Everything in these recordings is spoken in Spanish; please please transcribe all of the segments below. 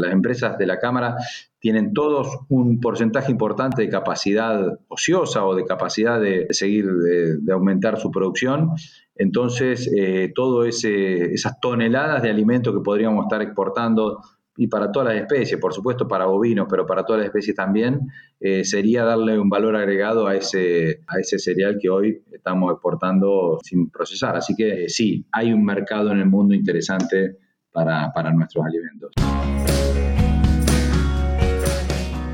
Las empresas de la Cámara tienen todos un porcentaje importante de capacidad ociosa o de capacidad de seguir, de, aumentar su producción. Entonces, eh, todas esas toneladas de alimento que podríamos estar exportando y para todas las especies, por supuesto para bovinos, pero para todas las especies también, eh, sería darle un valor agregado a ese, cereal que hoy estamos exportando sin procesar. Así que eh, sí, hay un mercado en el mundo interesante para nuestros alimentos.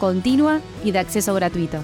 continua y de acceso gratuito.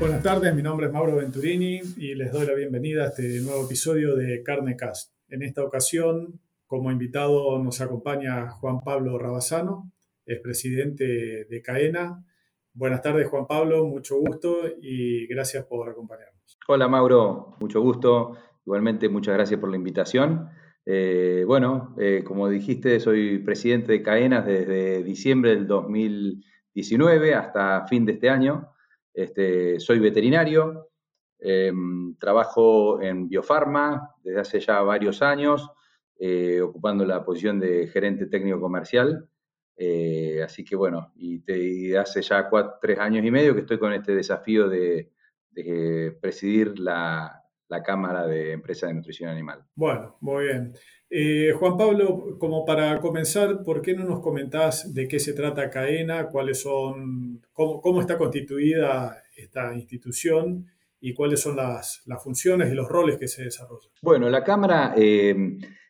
Buenas tardes, mi nombre es Mauro Venturini y les doy la bienvenida a este nuevo episodio de Carne Cast. En esta ocasión, como invitado nos acompaña Juan Pablo Rabasano, es presidente de CAENA. Buenas tardes, Juan Pablo, mucho gusto y gracias por acompañarnos. Hola, Mauro, mucho gusto. Igualmente, muchas gracias por la invitación. Eh, bueno, eh, como dijiste, soy presidente de Caenas desde diciembre del 2019 hasta fin de este año. Este, soy veterinario, em, trabajo en Biofarma desde hace ya varios años, eh, ocupando la posición de gerente técnico comercial. así que bueno, y, hace ya tres años y medio que estoy con este desafío de presidir la, la Cámara de Empresas de Nutrición Animal. Bueno, muy bien. Eh, Juan Pablo, como para comenzar, ¿por qué no nos comentás de qué se trata CAENA, cuáles son, cómo, está constituida esta institución y cuáles son las, funciones y los roles que se desarrollan? Bueno, la Cámara eh,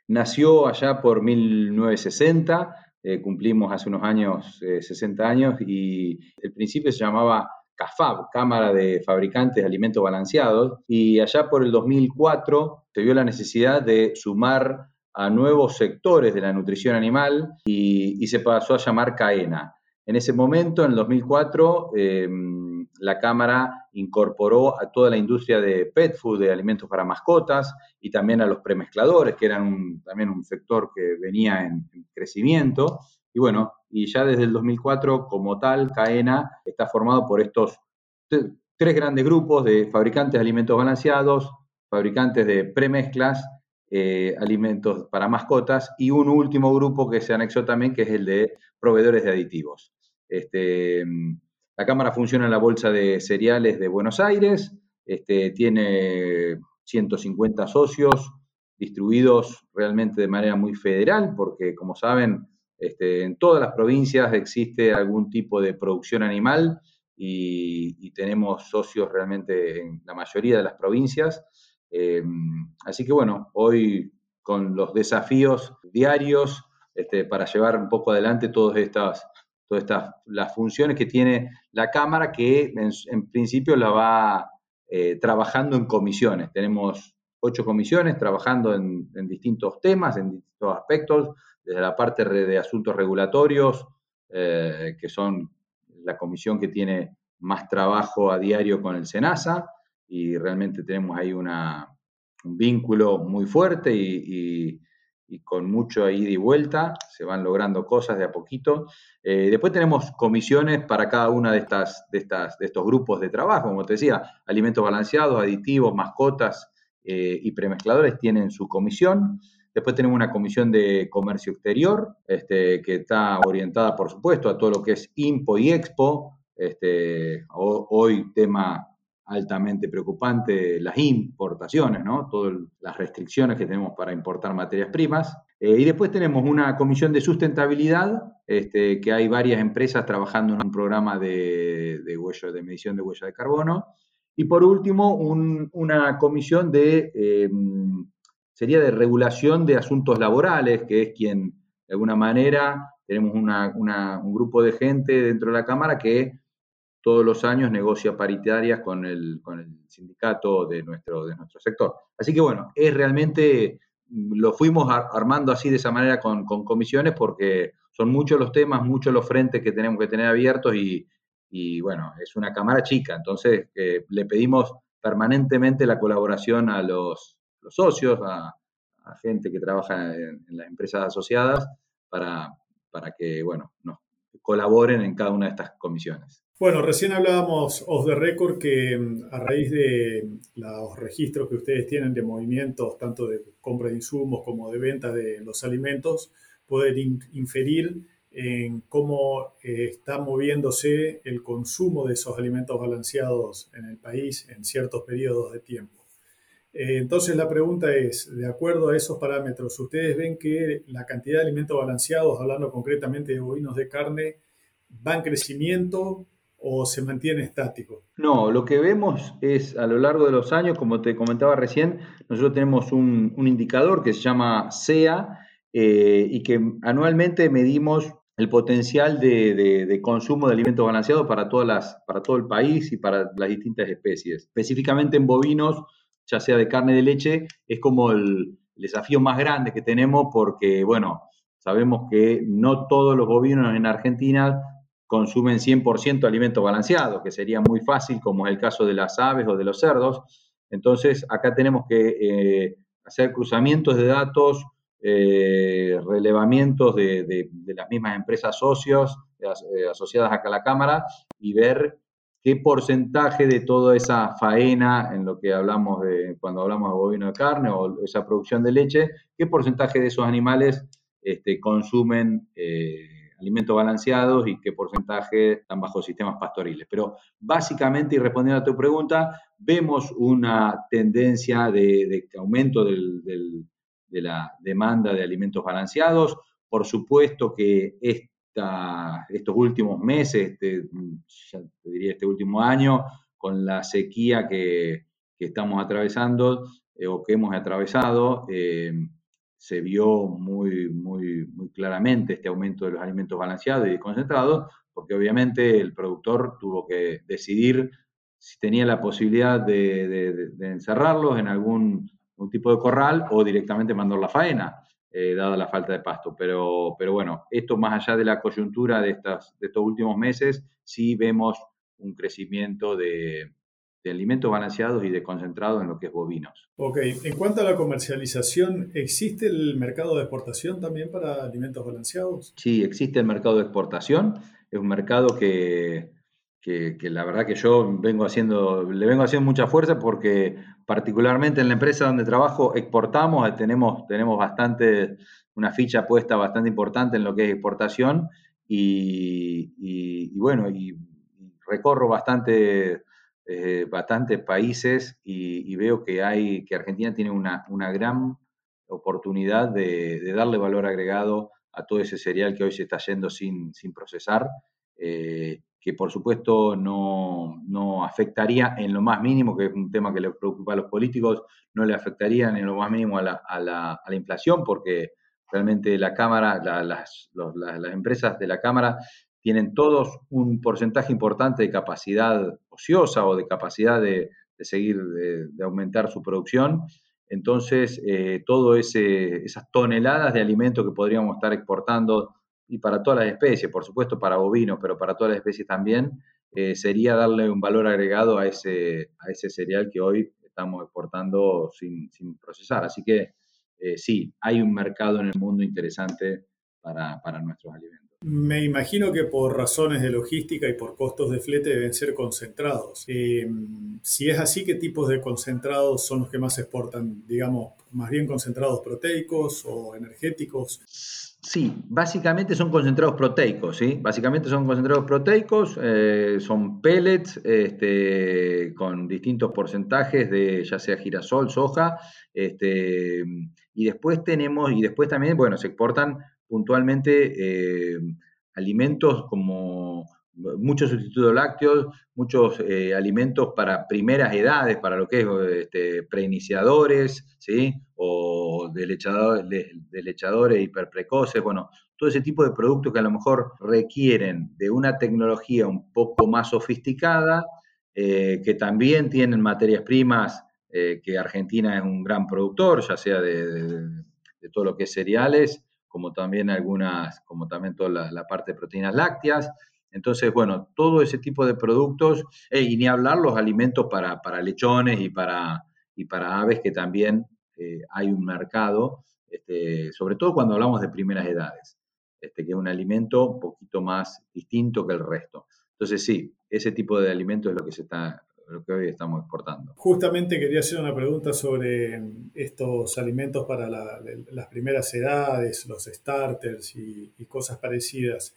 nació allá por 1960, eh, cumplimos hace unos años 60 años y el principio se llamaba CAFAB, Cámara de Fabricantes de Alimentos Balanceados, y allá por el 2004 se vio la necesidad de sumar a nuevos sectores de la nutrición animal y, se pasó a llamar CAENA. En ese momento, en el 2004, em, la Cámara incorporó a toda la industria de pet food, de alimentos para mascotas, y también a los premezcladores, que eran también un sector que venía en crecimiento. Y bueno, y ya desde el 2004 como tal, CAENA está formado por estos tres grandes grupos de fabricantes de alimentos balanceados, fabricantes de premezclas, eh, alimentos para mascotas y un último grupo que se anexó también, que es el de proveedores de aditivos. Este, la Cámara funciona en la Bolsa de Cereales de Buenos Aires, este, tiene 150 socios distribuidos realmente de manera muy federal, porque como saben, este, en todas las provincias existe algún tipo de producción animal y, tenemos socios realmente en la mayoría de las provincias. Eh, así que bueno, hoy con los desafíos diarios este, para llevar un poco adelante todas estas, todas estas las funciones que tiene la Cámara, que en, principio la va eh, trabajando en comisiones. Tenemos ocho comisiones trabajando en, en distintos temas, en distintos aspectos desde la parte de asuntos regulatorios, eh, que son la comisión que tiene más trabajo a diario con el SENASA, y realmente tenemos ahí un vínculo muy fuerte y, con mucho ida y vuelta, se van logrando cosas de a poquito. Eh, después tenemos comisiones para cada una de, estas, de, estas, de estos grupos de trabajo, como te decía, alimentos balanceados, aditivos, mascotas eh, y premezcladores tienen su comisión. Después tenemos una comisión de comercio exterior, este, que está orientada, por supuesto, a todo lo que es IMPO y EXPO. Este, hoy tema altamente preocupante, las importaciones, ¿no? Todas las restricciones que tenemos para importar materias primas. Eh, y después tenemos una comisión de sustentabilidad, este, que hay varias empresas trabajando en un programa de, de, de medición de huella de carbono. Y por último, una comisión de em, sería de regulación de asuntos laborales, que es quien, de alguna manera, tenemos un grupo de gente dentro de la Cámara que todos los años negocia paritarias con el, sindicato de nuestro, de nuestro sector. Así que bueno, es realmente lo fuimos armando así de esa manera con, comisiones porque son muchos los temas, muchos los frentes que tenemos que tener abiertos y, bueno, es una cámara chica, entonces eh, le pedimos permanentemente la colaboración a los, socios, a, gente que trabaja en, las empresas asociadas para, para que, bueno, nos colaboren en cada una de estas comisiones. Bueno, recién hablábamos off the record que mm, a raíz de los registros que ustedes tienen de movimientos, tanto de compra de insumos como de venta de los alimentos, pueden inferir en cómo eh, está moviéndose el consumo de esos alimentos balanceados en el país en ciertos periodos de tiempo. Eh, entonces la pregunta es, de acuerdo a esos parámetros, ¿ustedes ven que la cantidad de alimentos balanceados, hablando concretamente de bovinos de carne, va en crecimiento o se mantiene estático? No, lo que vemos es a lo largo de los años, como te comentaba recién, nosotros tenemos un, indicador que se llama SEA eh, y que anualmente medimos el potencial de, consumo de alimentos balanceados para, todas las, para todo el país y para las distintas especies. Específicamente en bovinos, ya sea de carne de leche, es como el desafío más grande que tenemos porque, bueno, sabemos que no todos los bovinos en Argentina consumen 100% alimentos balanceados, que sería muy fácil, como es el caso de las aves o de los cerdos. Entonces, acá tenemos que eh, hacer cruzamientos de datos, eh, relevamientos de, las mismas empresas socios eh, asociadas acá a la Cámara y ver qué porcentaje de toda esa faena en lo que hablamos de cuando hablamos de bovino de carne o esa producción de leche, qué porcentaje de esos animales este, consumen alimentos balanceados y qué porcentaje están bajo sistemas pastoriles. Pero básicamente, y respondiendo a tu pregunta, vemos una tendencia de, aumento de la demanda de alimentos balanceados. Por supuesto que estos últimos meses, este, ya te diría este último año, con la sequía que, estamos atravesando eh, o que hemos atravesado, eh, se vio muy, muy, muy claramente este aumento de los alimentos balanceados y concentrados, porque obviamente el productor tuvo que decidir si tenía la posibilidad de, encerrarlos en algún, tipo de corral o directamente mandar la faena, eh, dada la falta de pasto. Pero, pero bueno, esto más allá de la coyuntura de, estas, de estos últimos meses, sí vemos un crecimiento de, de alimentos balanceados y de concentrados en lo que es bovinos. Ok, en cuanto a la comercialización, ¿existe el mercado de exportación también para alimentos balanceados? Sí, existe el mercado de exportación. Es un mercado que, que, la verdad que yo vengo haciendo, le vengo haciendo mucha fuerza porque particularmente en la empresa donde trabajo exportamos, tenemos, tenemos bastante, una ficha puesta bastante importante en lo que es exportación y, y bueno, y recorro bastante eh, bastantes países y, veo que hay que Argentina tiene una, una gran oportunidad de, darle valor agregado a todo ese cereal que hoy se está yendo sin, sin procesar, eh, que por supuesto no, no, afectaría en lo más mínimo, que es un tema que le preocupa a los políticos, no le afectarían en lo más mínimo a la, a la, a la inflación, porque realmente la Cámara, las, las empresas de la Cámara tienen todos un porcentaje importante de capacidad ociosa o de capacidad de, seguir, de, aumentar su producción. Entonces, eh, todas esas toneladas de alimento que podríamos estar exportando, y para todas las especies, por supuesto para bovinos, pero para todas las especies también, eh, sería darle un valor agregado a ese, a ese cereal que hoy estamos exportando sin, procesar. Así que eh, sí, hay un mercado en el mundo interesante para, para nuestros alimentos. Me imagino que por razones de logística y por costos de flete deben ser concentrados. Eh, si es así, ¿qué tipos de concentrados son los que más exportan? Digamos, más bien concentrados proteicos o energéticos. Sí, básicamente son concentrados proteicos, ¿sí? Básicamente son concentrados proteicos, eh, son pellets este, con distintos porcentajes de ya sea girasol, soja, este, y después tenemos, y después también, bueno, se exportan puntualmente eh, alimentos como muchos sustitutos lácteos, muchos eh, alimentos para primeras edades, para lo que es este, preiniciadores, ¿sí? o delechadores, hiperprecoces, bueno, todo ese tipo de productos que a lo mejor requieren de una tecnología un poco más sofisticada, eh, que también tienen materias primas, que Argentina es un gran productor, ya sea de todo lo que es cereales, como también algunas, como también toda la, parte de proteínas lácteas. Entonces, bueno, todo ese tipo de productos, eh, y ni hablar los alimentos para, lechones y para, y para aves, que también eh, hay un mercado, este, sobre todo cuando hablamos de primeras edades, este, que es un alimento un poquito más distinto que el resto. Entonces, sí, ese tipo de alimento es lo que se está lo que hoy estamos exportando. Justamente quería hacer una pregunta sobre estos alimentos para las primeras edades, los starters y, cosas parecidas.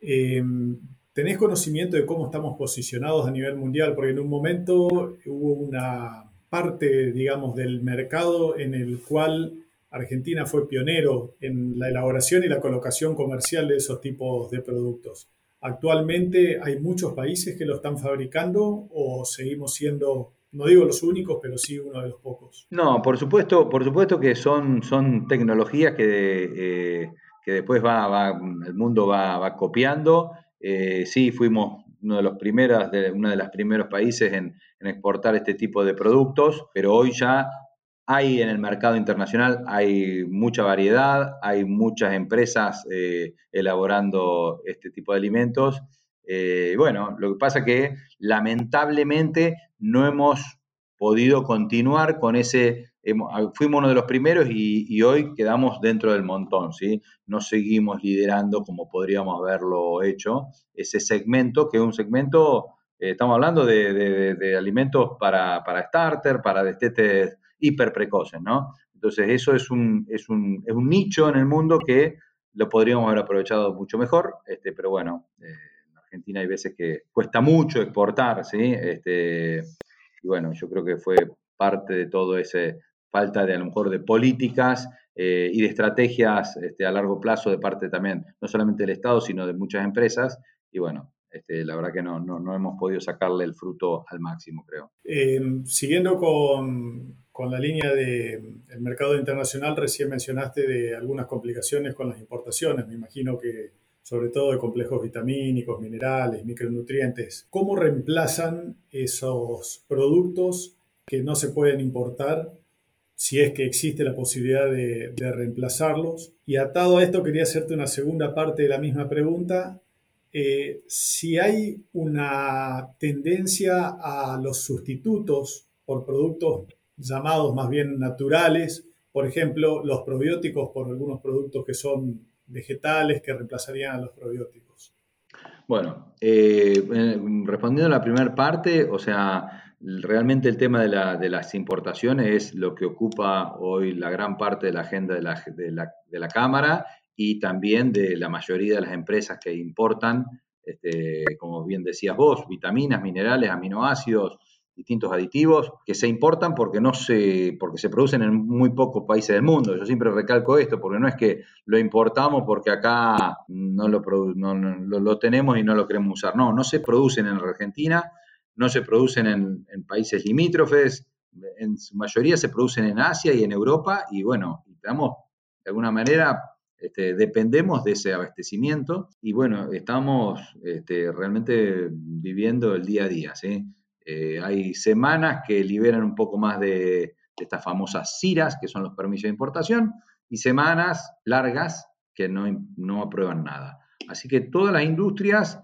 Em, ¿Tenés conocimiento de cómo estamos posicionados a nivel mundial? Porque en un momento hubo una parte, digamos, del mercado en el cual Argentina fue pionero en la elaboración y la colocación comercial de esos tipos de productos. Actualmente hay muchos países que lo están fabricando o seguimos siendo, no digo los únicos, pero sí uno de los pocos. No, por supuesto, por supuesto que son, son tecnologías que, eh, que después va, el mundo va, copiando. Eh, sí, fuimos uno de los primeros, de, uno de los primeros países en, en exportar este tipo de productos, pero hoy ya hay en el mercado internacional, hay mucha variedad, hay muchas empresas eh, elaborando este tipo de alimentos. Eh, bueno, lo que pasa es que lamentablemente no hemos podido continuar con ese, fuimos uno de los primeros y, hoy quedamos dentro del montón, ¿sí? No seguimos liderando como podríamos haberlo hecho, ese segmento, que es un segmento, eh, estamos hablando de, alimentos para, para starter, para destetes hiper precoces, ¿no? Entonces, eso es un, es un, es un nicho en el mundo que lo podríamos haber aprovechado mucho mejor, este, pero bueno, eh, en Argentina hay veces que cuesta mucho exportar, ¿sí? Este, y bueno, yo creo que fue parte de todo ese falta de a lo mejor de políticas eh, y de estrategias este, a largo plazo de parte también, no solamente del Estado, sino de muchas empresas. Y bueno, este, la verdad que no, no, hemos podido sacarle el fruto al máximo, creo. Eh, siguiendo con, con la línea del mercado internacional, recién mencionaste de algunas complicaciones con las importaciones, me imagino que sobre todo de complejos vitamínicos, minerales, micronutrientes. ¿Cómo reemplazan esos productos que no se pueden importar si es que existe la posibilidad de, reemplazarlos? Y atado a esto, quería hacerte una segunda parte de la misma pregunta. Eh, si hay una tendencia a los sustitutos por productos llamados más bien naturales, por ejemplo, los probióticos por algunos productos que son vegetales que reemplazarían a los probióticos. Bueno, eh, respondiendo a la primera parte, o sea, realmente el tema de, las importaciones es lo que ocupa hoy la gran parte de la agenda de la, Cámara y también de la mayoría de las empresas que importan, este, como bien decías vos, vitaminas, minerales, aminoácidos, distintos aditivos que se importan porque no se, porque se producen en muy pocos países del mundo. Yo siempre recalco esto, porque no es que lo importamos porque acá no lo, lo, tenemos y no lo queremos usar. No, no se producen en Argentina, no se producen en, países limítrofes, en su mayoría se producen en Asia y en Europa, y bueno, estamos de alguna manera este, dependemos de ese abastecimiento y bueno, estamos este, realmente viviendo el día a día. Eh, hay semanas que liberan un poco más de, estas famosas CIRAS, que son los permisos de importación, y semanas largas que no, aprueban nada. Así que todas las industrias,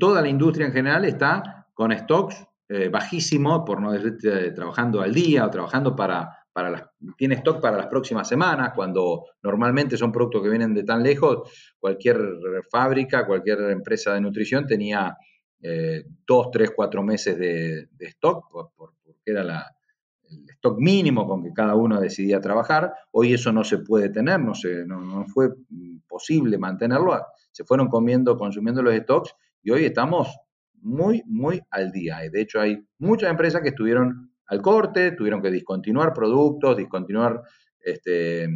toda la industria en general está con stocks eh, bajísimos, por no decir eh, trabajando al día o trabajando para, para las, tiene stock para las próximas semanas, cuando normalmente son productos que vienen de tan lejos, cualquier fábrica, cualquier empresa de nutrición tenía eh, dos, tres, cuatro meses de, stock, porque era el stock mínimo con que cada uno decidía trabajar. Hoy eso no se puede tener, no, se, no, fue posible mantenerlo. Se fueron comiendo, consumiendo los stocks y hoy estamos muy, muy al día. De hecho, hay muchas empresas que estuvieron al corte, tuvieron que discontinuar productos, discontinuar este,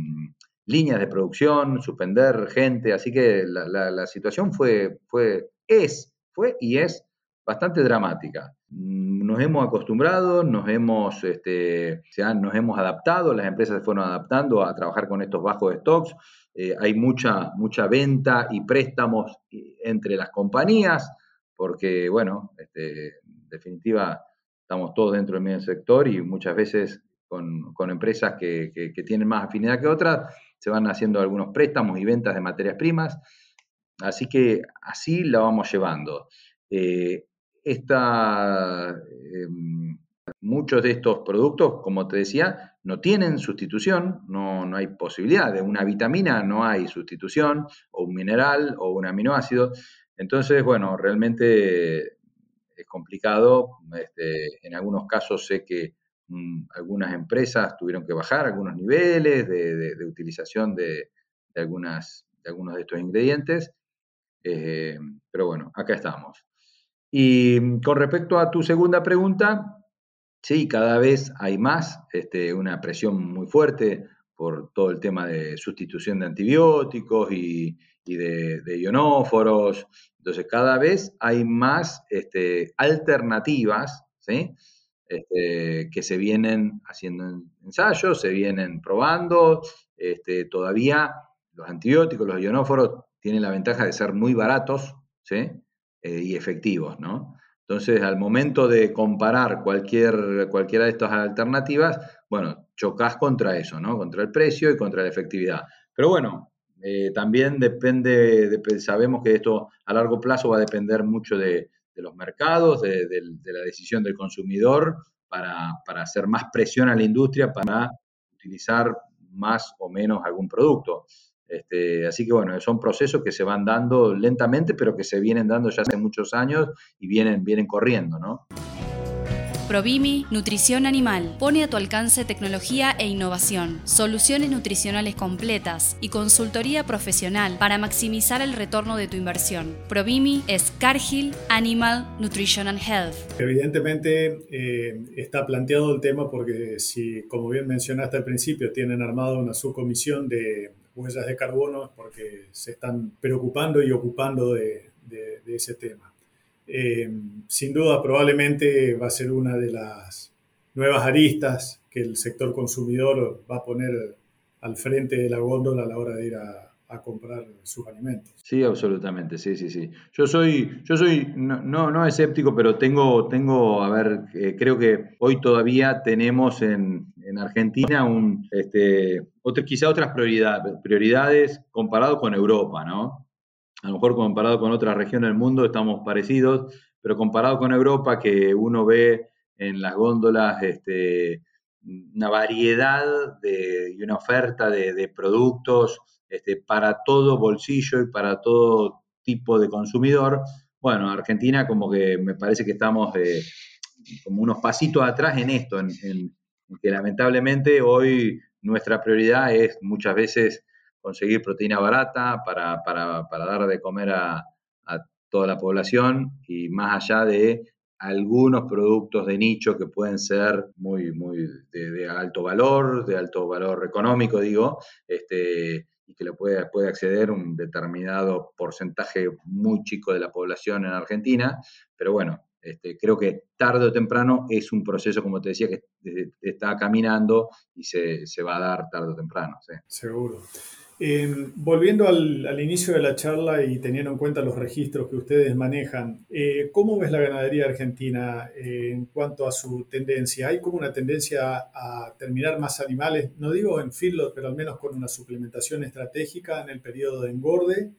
líneas de producción, suspender gente. Así que la, situación fue, fue, es fue y es bastante dramática. Nos hemos acostumbrado, nos hemos, este, nos hemos adaptado, las empresas se fueron adaptando a trabajar con estos bajos stocks. Eh, hay mucha, mucha venta y préstamos entre las compañías, porque, bueno, este, en definitiva, estamos todos dentro del mismo sector y muchas veces con, empresas que, tienen más afinidad que otras, se van haciendo algunos préstamos y ventas de materias primas, así que así la vamos llevando. Eh, em, muchos de estos productos, como te decía, no tienen sustitución, no, no, hay posibilidad. De una vitamina no hay sustitución, o un mineral, o un aminoácido. Entonces, bueno, realmente es complicado. Este, en algunos casos sé que mm, algunas empresas tuvieron que bajar algunos niveles de, utilización de, algunos de estos ingredientes. Eh, pero bueno, acá estamos. Y mm, con respecto a tu segunda pregunta, sí, cada vez hay más, este, una presión muy fuerte por todo el tema de sustitución de antibióticos y, de, ionóforos. Entonces, cada vez hay más este, alternativas este, que se vienen haciendo ensayos, se vienen probando. Este, todavía los antibióticos, los ionóforos, tienen la ventaja de ser muy baratos. Eh, y efectivos. ¿no? Entonces, al momento de comparar cualquier, cualquiera de estas alternativas, bueno, chocas contra eso, ¿no? Contra el precio y contra la efectividad. Pero bueno, eh, también depende, sabemos que esto a largo plazo va a depender mucho de, los mercados, de, la decisión del consumidor para, hacer más presión a la industria para utilizar más o menos algún producto. Este, así que bueno, son procesos que se van dando lentamente, pero que se vienen dando ya hace muchos años y vienen, vienen corriendo, ¿no? Provimi Nutrición Animal pone a tu alcance tecnología e innovación, soluciones nutricionales completas y consultoría profesional para maximizar el retorno de tu inversión. Provimi es Cargill Animal Nutrition and Health. Evidentemente eh, está planteado el tema porque si, como bien mencionaste al principio, tienen armado una subcomisión de huellas de carbono porque se están preocupando y ocupando de ese tema. Eh, sin duda probablemente va a ser una de las nuevas aristas que el sector consumidor va a poner al frente de la góndola a la hora de ir a, comprar sus alimentos. Sí, absolutamente, sí, sí, sí. Yo soy, yo soy no, no, escéptico, pero tengo, tengo, a ver, eh, creo que hoy todavía tenemos en, Argentina un, este, quizá otras prioridades comparado con Europa, ¿no? A lo mejor comparado con otras regiones del mundo estamos parecidos, pero comparado con Europa, que uno ve en las góndolas este, una variedad de, y una oferta de, productos este, para todo bolsillo y para todo tipo de consumidor. Bueno, Argentina como que me parece que estamos eh, como unos pasitos atrás en esto, que lamentablemente hoy nuestra prioridad es muchas veces conseguir proteína barata para, dar de comer a, toda la población y más allá de algunos productos de nicho que pueden ser muy, muy de, alto valor, de alto valor económico, digo, este, y que le puede, puede acceder un determinado porcentaje muy chico de la población en Argentina, pero bueno, este, creo que tarde o temprano es un proceso, como te decía, que está caminando y se, se va a dar tarde o temprano. Seguro. Em, volviendo al, inicio de la charla y teniendo en cuenta los registros que ustedes manejan, eh, ¿cómo ves la ganadería argentina eh, en cuanto a su tendencia? ¿Hay como una tendencia a terminar más animales? No digo en feedlot, pero al menos con una suplementación estratégica en el periodo de engorde.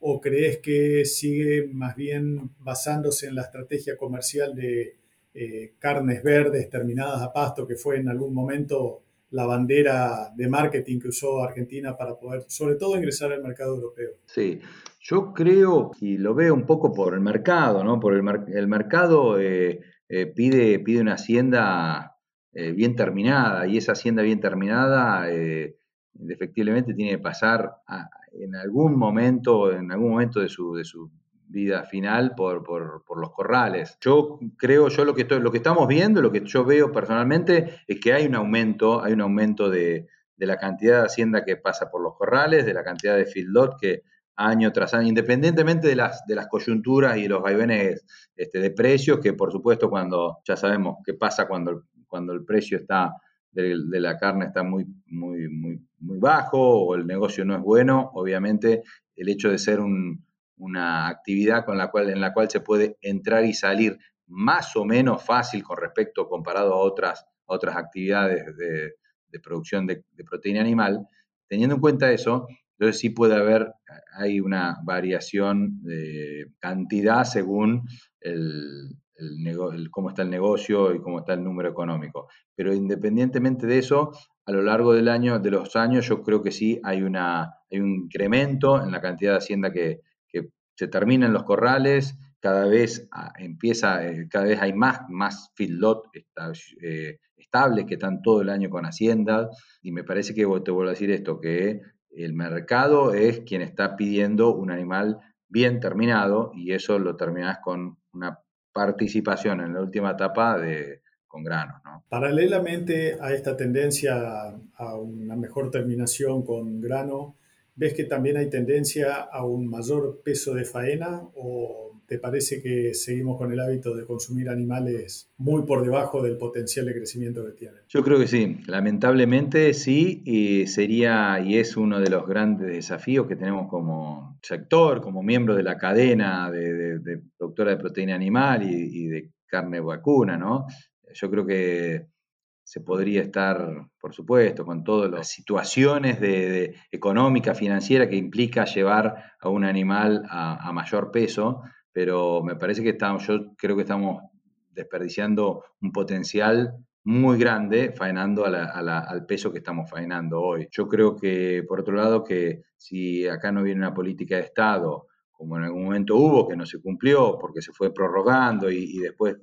¿O crees que sigue más bien basándose en la estrategia comercial de eh, carnes verdes terminadas a pasto, que fue en algún momento la bandera de marketing que usó Argentina para poder, sobre todo, ingresar al mercado europeo. Sí, yo creo, y lo veo un poco por el mercado, ¿no? Por el, el mercado eh, eh, pide, pide una hacienda eh, bien terminada, y esa hacienda bien terminada, efectivamente, tiene que pasar en algún momento, en algún momento de su, de su vida final por, los corrales. Yo creo, yo lo que, estoy, lo que estamos viendo, lo que yo veo personalmente, es que hay un aumento, hay un aumento de, la cantidad de hacienda que pasa por los corrales, de la cantidad de feedlot que año tras año, independientemente de las, de las coyunturas y los vaivenes este, de precios, que por supuesto cuando ya sabemos qué pasa cuando, cuando el precio está de, la carne está muy, muy, muy, muy bajo o el negocio no es bueno, obviamente el hecho de ser un, una actividad con la cual, en la cual se puede entrar y salir más o menos fácil con respecto comparado a otras, otras actividades de, producción de, proteína animal. Teniendo en cuenta eso, entonces sí puede haber, hay una variación de cantidad según el, cómo está el negocio y cómo está el número económico. Pero independientemente de eso, a lo largo del año, de los años, yo creo que sí hay, una, hay un incremento en la cantidad de hacienda que, que se termina en los corrales, cada vez ah, empieza, eh, cada vez hay más, más feedlot eh, estables que están todo el año con hacienda, y me parece que te vuelvo a decir esto, que el mercado es quien está pidiendo un animal bien terminado y eso lo terminas con una participación en la última etapa de, con granos. Paralelamente a esta tendencia a una mejor terminación con grano, ¿ves que también hay tendencia a un mayor peso de faena o ¿Te parece que seguimos con el hábito de consumir animales muy por debajo del potencial de crecimiento que tienen? Yo creo que sí, lamentablemente sí, y sería y es uno de los grandes desafíos que tenemos como sector, como miembro de la cadena de, productora de proteína animal y, de carne vacuna, ¿no? Yo creo que se podría estar, por supuesto, con todas las situaciones de, económica, financiera que implica llevar a un animal a mayor peso, pero me parece que estamos, yo creo que estamos desperdiciando un potencial muy grande faenando al peso que estamos faenando hoy. Yo creo que, por otro lado, que si acá no viene una política de Estado, como en algún momento hubo, que no se cumplió porque se fue prorrogando y, después,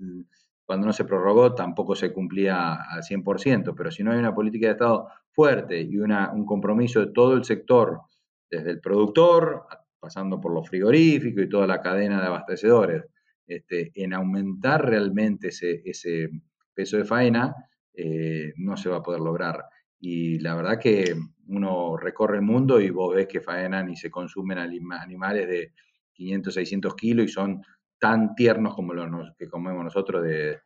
cuando no se prorrogó, tampoco se cumplía al 100%, pero si no hay una política de Estado fuerte y una, un compromiso de todo el sector, desde el productor pasando por los frigoríficos y toda la cadena de abastecedores, este, en aumentar realmente ese, peso de faena, eh, no se va a poder lograr. Y la verdad que uno recorre el mundo y vos ves que faenan y se consumen animales de 500, 600 kilos y son tan tiernos como los que comemos nosotros de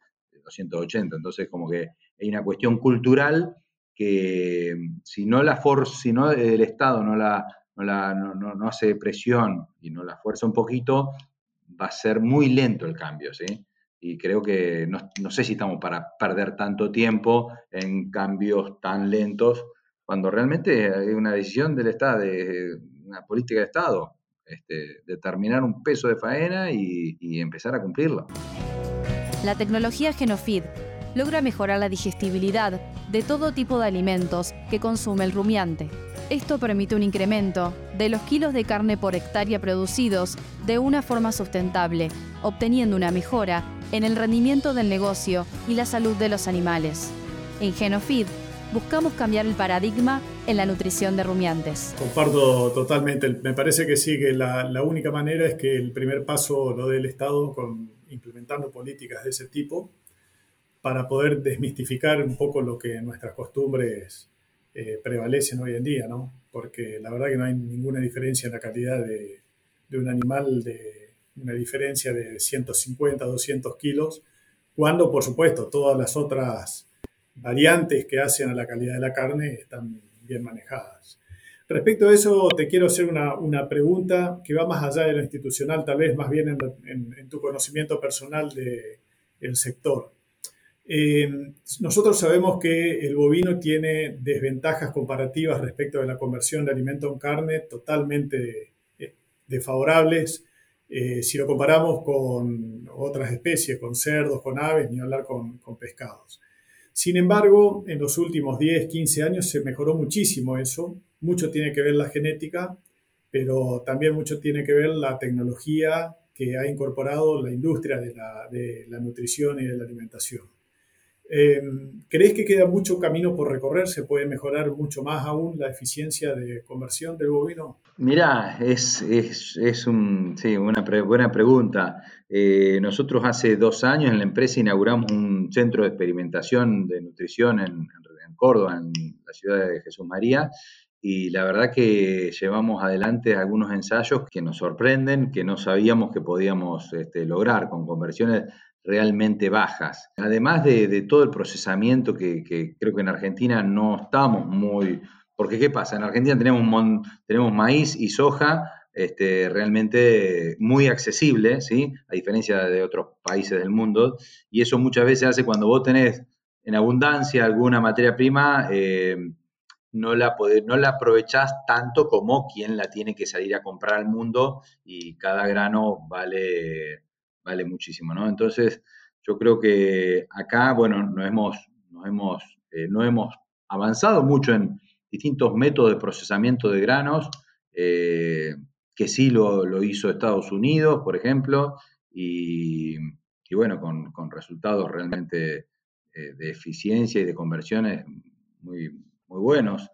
280. Entonces, como que hay una cuestión cultural que si no la for, si no el Estado no la no, hace presión y no la fuerza un poquito, va a ser muy lento el cambio, ¿sí? Y creo que no, sé si estamos para perder tanto tiempo en cambios tan lentos, cuando realmente hay una decisión del Estado, de una política de Estado, este, determinar un peso de faena y, y empezar a cumplirlo. La tecnología Genofeed logra mejorar la digestibilidad de todo tipo de alimentos que consume el rumiante. Esto permite un incremento de los kilos de carne por hectárea producidos de una forma sustentable, obteniendo una mejora en el rendimiento del negocio y la salud de los animales. En Genofeed buscamos cambiar el paradigma en la nutrición de rumiantes. Comparto totalmente, me parece que sí, que la, la única manera es que el primer paso lo dé el Estado con implementando políticas de ese tipo para poder desmistificar un poco lo que nuestras costumbres eh, prevalecen hoy en día, ¿no? Porque la verdad que no hay ninguna diferencia en la calidad de, un animal, de una diferencia de 150, 200 kilos, cuando por supuesto todas las otras variantes que hacen a la calidad de la carne están bien manejadas. Respecto a eso, te quiero hacer una, pregunta que va más allá de lo institucional, tal vez más bien en, tu conocimiento personal del sector. Eh, nosotros sabemos que el bovino tiene desventajas comparativas respecto de la conversión de alimento en carne totalmente eh, desfavorables. Eh, si lo comparamos con otras especies, con cerdos, con aves, ni hablar con pescados. Sin embargo, en los últimos 10, 15 años se mejoró muchísimo eso. Mucho tiene que ver la genética, pero también mucho tiene que ver la tecnología que ha incorporado la industria de la, nutrición y de la alimentación. Eh, ¿Crees que queda mucho camino por recorrer? ¿Se puede mejorar mucho más aún la eficiencia de conversión del bovino? Mirá, es, es, un, sí, una buena pregunta. Eh, nosotros hace dos años en la empresa inauguramos un centro de experimentación de nutrición en, Córdoba, en la ciudad de Jesús María, y la verdad que llevamos adelante algunos ensayos que nos sorprenden, que no sabíamos que podíamos este, lograr con conversiones realmente bajas. Además de, todo el procesamiento que, creo que en Argentina no estamos muy... Porque ¿qué pasa? En Argentina tenemos, tenemos maíz y soja este, realmente muy accesible, ¿sí? a diferencia de otros países del mundo, y eso muchas veces hace cuando vos tenés en abundancia alguna materia prima, eh, no, la no la aprovechás tanto como quien la tiene que salir a comprar al mundo y cada grano vale, vale muchísimo, ¿no? Entonces, yo creo que acá, bueno, nos hemos, nos hemos, eh, no hemos avanzado mucho en distintos métodos de procesamiento de granos, eh, que sí lo, hizo Estados Unidos, por ejemplo, y, bueno, con, resultados realmente eh, de eficiencia y de conversiones muy, muy buenos.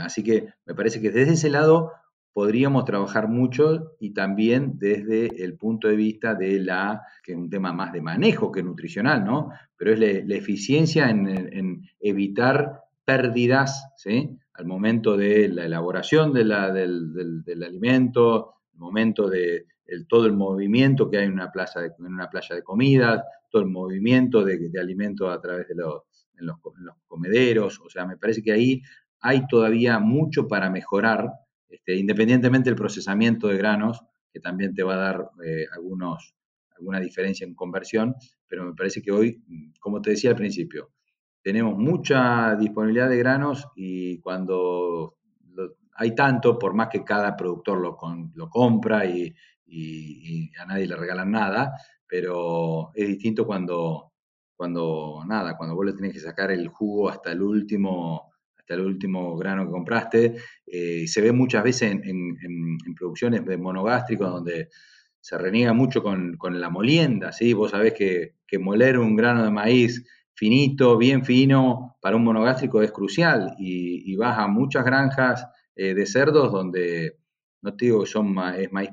así que me parece que desde ese lado podríamos trabajar mucho y también desde el punto de vista de la, que es un tema más de manejo que nutricional, ¿no? Pero es la, eficiencia en, evitar pérdidas, ¿sí? Al momento de la elaboración del, alimento, el momento de todo el movimiento que hay en una, plaza de, en una playa de comidas, todo el movimiento de, alimentos a través de los, en los comederos, o sea, me parece que ahí hay todavía mucho para mejorar este, independientemente del procesamiento de granos, que también te va a dar eh, algunos, alguna diferencia en conversión, pero me parece que hoy, como te decía al principio, tenemos mucha disponibilidad de granos y cuando hay tanto, por más que cada productor lo, lo compra y, a nadie le regalan nada, pero es distinto cuando, cuando nada, cuando vos le tenés que sacar el jugo hasta el último hasta el último grano que compraste. Eh, se ve muchas veces en, producciones de monogástricos donde se reniega mucho con, la molienda, ¿sí? Vos sabés que, moler un grano de maíz finito, bien fino, para un monogástrico es crucial y, vas a muchas granjas eh, de cerdos donde, no te digo que son, es maíz,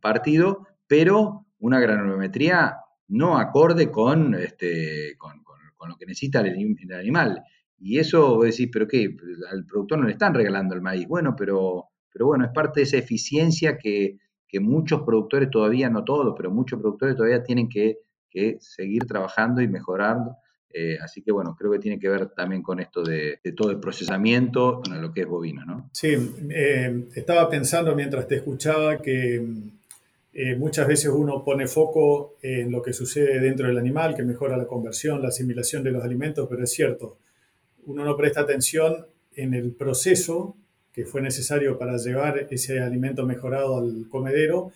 partido, pero una granometría no acorde con, este, con, lo que necesita el, el animal. Y eso vos decís, pero ¿qué? Al productor no le están regalando el maíz. Bueno, pero, pero bueno, es parte de esa eficiencia que, muchos productores todavía, no todos, pero muchos productores todavía tienen que, seguir trabajando y mejorando. Eh, así que bueno, creo que tiene que ver también con esto de, todo el procesamiento en lo que es bovino, ¿no? Sí, eh, estaba pensando mientras te escuchaba que eh, muchas veces uno pone foco en lo que sucede dentro del animal, que mejora la conversión, la asimilación de los alimentos, pero es cierto, uno no presta atención en el proceso que fue necesario para llevar ese alimento mejorado al comedero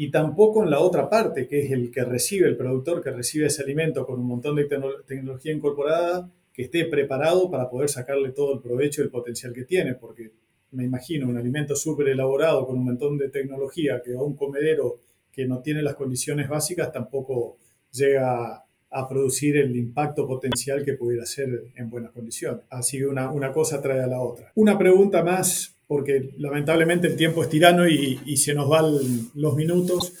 y tampoco en la otra parte, que es el que recibe, el productor que recibe ese alimento con un montón de tecnología incorporada, que esté preparado para poder sacarle todo el provecho y el potencial que tiene, porque me imagino un alimento súper elaborado con un montón de tecnología que a un comedero que no tiene las condiciones básicas tampoco llega a producir el impacto potencial que pudiera ser en buenas condiciones. Así que una, una cosa trae a la otra. Una pregunta más, porque lamentablemente el tiempo es tirano y, se nos van los minutos,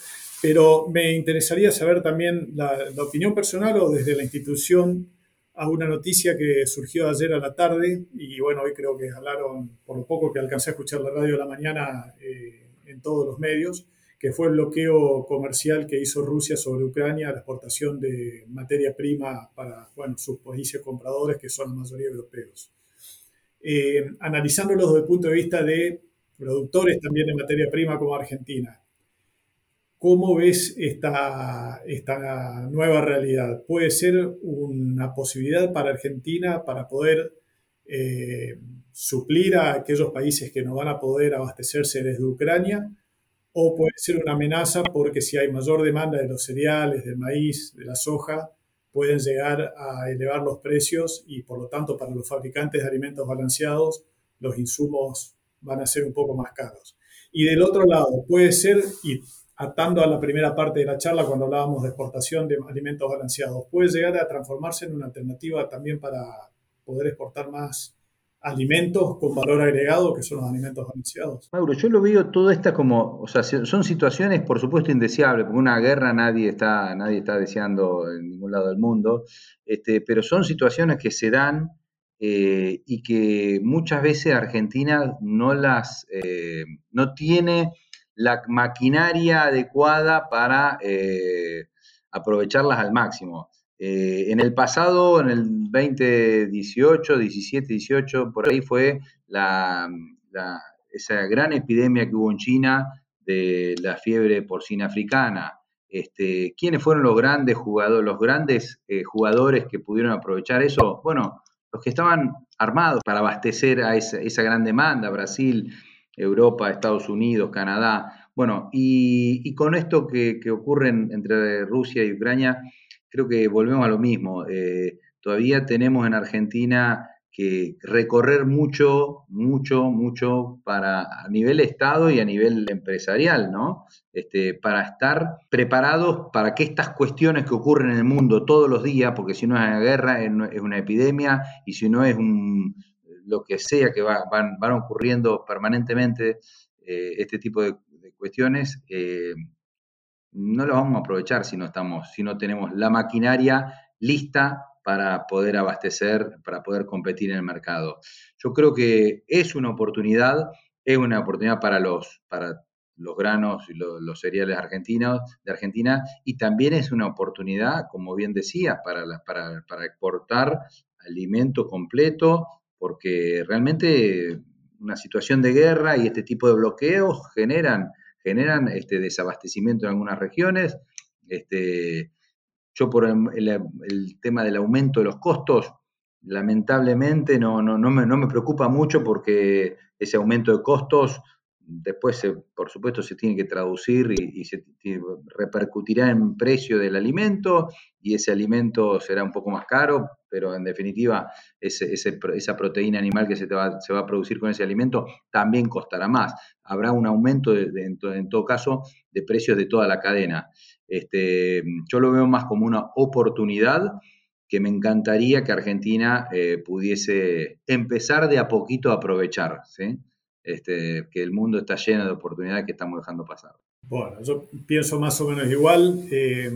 pero me interesaría saber también la, opinión personal o desde la institución a una noticia que surgió ayer a la tarde y bueno, hoy creo que hablaron, por lo poco que alcancé a escuchar la radio de la mañana eh, en todos los medios, que fue el bloqueo comercial que hizo Rusia sobre Ucrania, la exportación de materia prima para bueno, sus países compradores, que son la mayoría europeos. Eh, analizándolo desde el punto de vista de productores también de materia prima como Argentina, ¿cómo ves esta, esta nueva realidad? ¿Puede ser una posibilidad para Argentina para poder eh, suplir a aquellos países que no van a poder abastecerse desde Ucrania? O puede ser una amenaza porque si hay mayor demanda de los cereales, del maíz, de la soja, pueden llegar a elevar los precios y por lo tanto para los fabricantes de alimentos balanceados los insumos van a ser un poco más caros. Y del otro lado, puede ser, y atando a la primera parte de la charla cuando hablábamos de exportación de alimentos balanceados, puede llegar a transformarse en una alternativa también para poder exportar más alimentos con valor agregado, que son los alimentos balanceados. Mauro, yo lo veo todo esto como, o sea, son situaciones por supuesto indeseables, porque una guerra nadie está, nadie está deseando en ningún lado del mundo, este, pero son situaciones que se dan eh, y que muchas veces Argentina no las, eh, no tiene la maquinaria adecuada para eh, aprovecharlas al máximo. Eh, en el pasado, en el 2018, 17, 18, por ahí fue esa gran epidemia que hubo en China de la fiebre porcina africana. Este, ¿Quiénes fueron los grandes jugadores, los grandes eh, jugadores que pudieron aprovechar eso? Bueno, los que estaban armados para abastecer a esa, gran demanda, Brasil, Europa, Estados Unidos, Canadá. Bueno, y, con esto que, ocurre entre Rusia y Ucrania, creo que volvemos a lo mismo. Eh, todavía tenemos en Argentina que recorrer mucho, mucho, mucho para a nivel Estado y a nivel empresarial, ¿no? Este, para estar preparados para que estas cuestiones que ocurren en el mundo todos los días, porque si no es una guerra, es una epidemia, y si no es un, lo que sea que van, van, ocurriendo permanentemente, eh, este tipo de, cuestiones, eh, no lo vamos a aprovechar si no, estamos, si no tenemos la maquinaria lista para poder abastecer, para poder competir en el mercado. Yo creo que es una oportunidad, es una oportunidad para los, para los granos y los, cereales argentinos, de Argentina y también es una oportunidad, como bien decías, para, para, para exportar alimento completo, porque realmente una situación de guerra y este tipo de bloqueos generan, generan este desabastecimiento en algunas regiones, este, yo por el, tema del aumento de los costos, lamentablemente no, no, no, me, no me preocupa mucho porque ese aumento de costos después, por supuesto, se tiene que traducir y, se repercutirá en precio del alimento y ese alimento será un poco más caro, pero en definitiva esa proteína animal que se, va, se, a producir con ese alimento también costará más. Habrá un aumento, en, en, todo caso, de precios de toda la cadena. Este, yo lo veo más como una oportunidad que me encantaría que Argentina eh, pudiese empezar de a poquito a aprovechar, este, que el mundo está lleno de oportunidades que estamos dejando pasar. Bueno, yo pienso más o menos igual. Eh,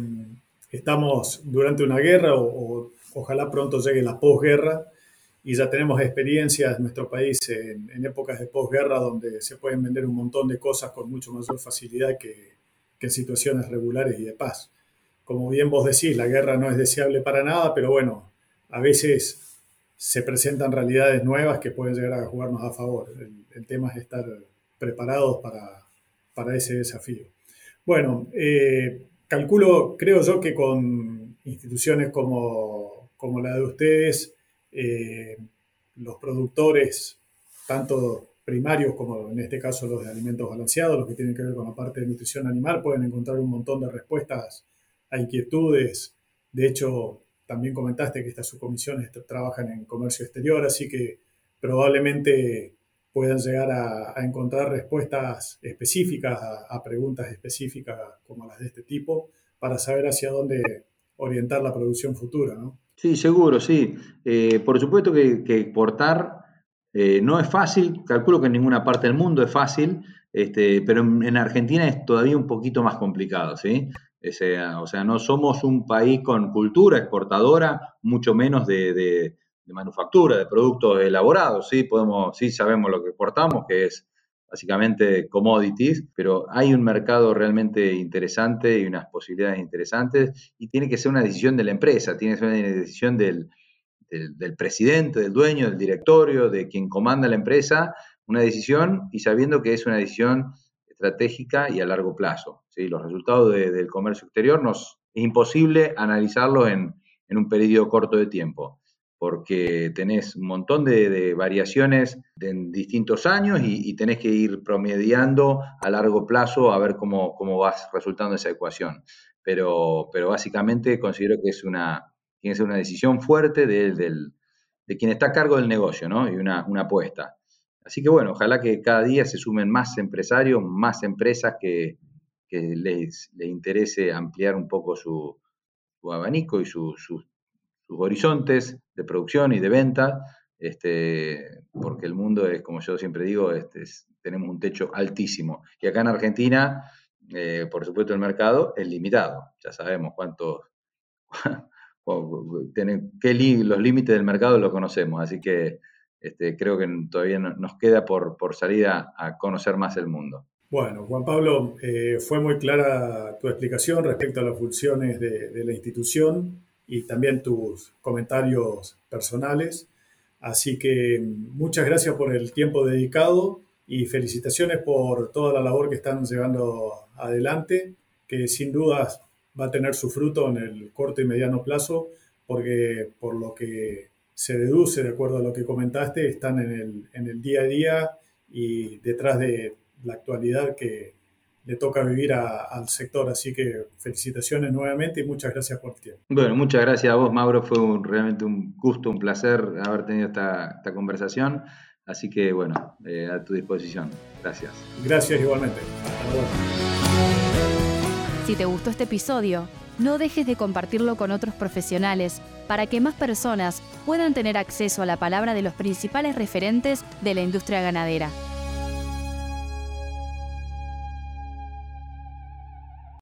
estamos durante una guerra o, ojalá pronto llegue la posguerra y ya tenemos experiencias en nuestro país en, en épocas de posguerra donde se pueden vender un montón de cosas con mucho mayor facilidad que, que en situaciones regulares y de paz. Como bien vos decís, la guerra no es deseable para nada, pero bueno, a veces se presentan realidades nuevas que pueden llegar a jugarnos a favor. El, tema es estar preparados para, para ese desafío. Bueno, eh, calculo, creo yo que con instituciones como, como la de ustedes, eh, los productores, tanto primarios, como en este caso los de alimentos balanceados, los que tienen que ver con la parte de nutrición animal, pueden encontrar un montón de respuestas a inquietudes. De hecho, también comentaste que estas subcomisiones trabajan en comercio exterior, así que probablemente puedan llegar a, encontrar respuestas específicas a, preguntas específicas como las de este tipo para saber hacia dónde orientar la producción futura, ¿no? Sí, seguro, sí. Eh, por supuesto que, exportar eh, no es fácil, calculo que en ninguna parte del mundo es fácil, este, pero en, Argentina es todavía un poquito más complicado, ¿sí? o sea, no somos un país con cultura exportadora, mucho menos de, manufactura, de productos elaborados, ¿sí? Podemos, sí sabemos lo que exportamos, que es básicamente commodities, pero hay un mercado realmente interesante y unas posibilidades interesantes y tiene que ser una decisión de la empresa, tiene que ser una decisión del, del, presidente, del dueño, del directorio, de quien comanda la empresa, una decisión y sabiendo que es una decisión estratégica y a largo plazo. ¿sí? Los resultados del comercio exterior nos, es imposible analizarlos en, un periodo corto de tiempo, porque tenés un montón de, variaciones en distintos años y, tenés que ir promediando a largo plazo a ver cómo, cómo vas resultando esa ecuación. Pero, pero básicamente considero que es una, tiene que ser una decisión fuerte de, quien está a cargo del negocio, ¿no? Y una, apuesta. Así que bueno, ojalá que cada día se sumen más empresarios, más empresas que, les, interese ampliar un poco su, abanico y sus horizontes de producción y de venta, este, porque el mundo es, como yo siempre digo, este, tenemos un techo altísimo. Y acá en Argentina, eh, por supuesto, el mercado es limitado. Ya sabemos cuántos, los límites del mercado lo conocemos, así que este, creo que todavía nos queda por, por salir a, conocer más el mundo. Bueno, Juan Pablo, eh, fue muy clara tu explicación respecto a las funciones de, la institución y también tus comentarios personales. Así que muchas gracias por el tiempo dedicado y felicitaciones por toda la labor que están llevando adelante, que sin dudas va a tener su fruto en el corto y mediano plazo, porque por lo que se deduce, de acuerdo a lo que comentaste, están en el, en el día a día y detrás de la actualidad que le toca vivir al sector. Así que felicitaciones nuevamente y muchas gracias por el tiempo. Bueno, muchas gracias a vos, Mauro. Fue realmente un gusto, un placer haber tenido esta, esta conversación. Así que, bueno, eh, a tu disposición. Gracias. Gracias igualmente. Si te gustó este episodio, no dejes de compartirlo con otros profesionales para que más personas puedan tener acceso a la palabra de los principales referentes de la industria ganadera.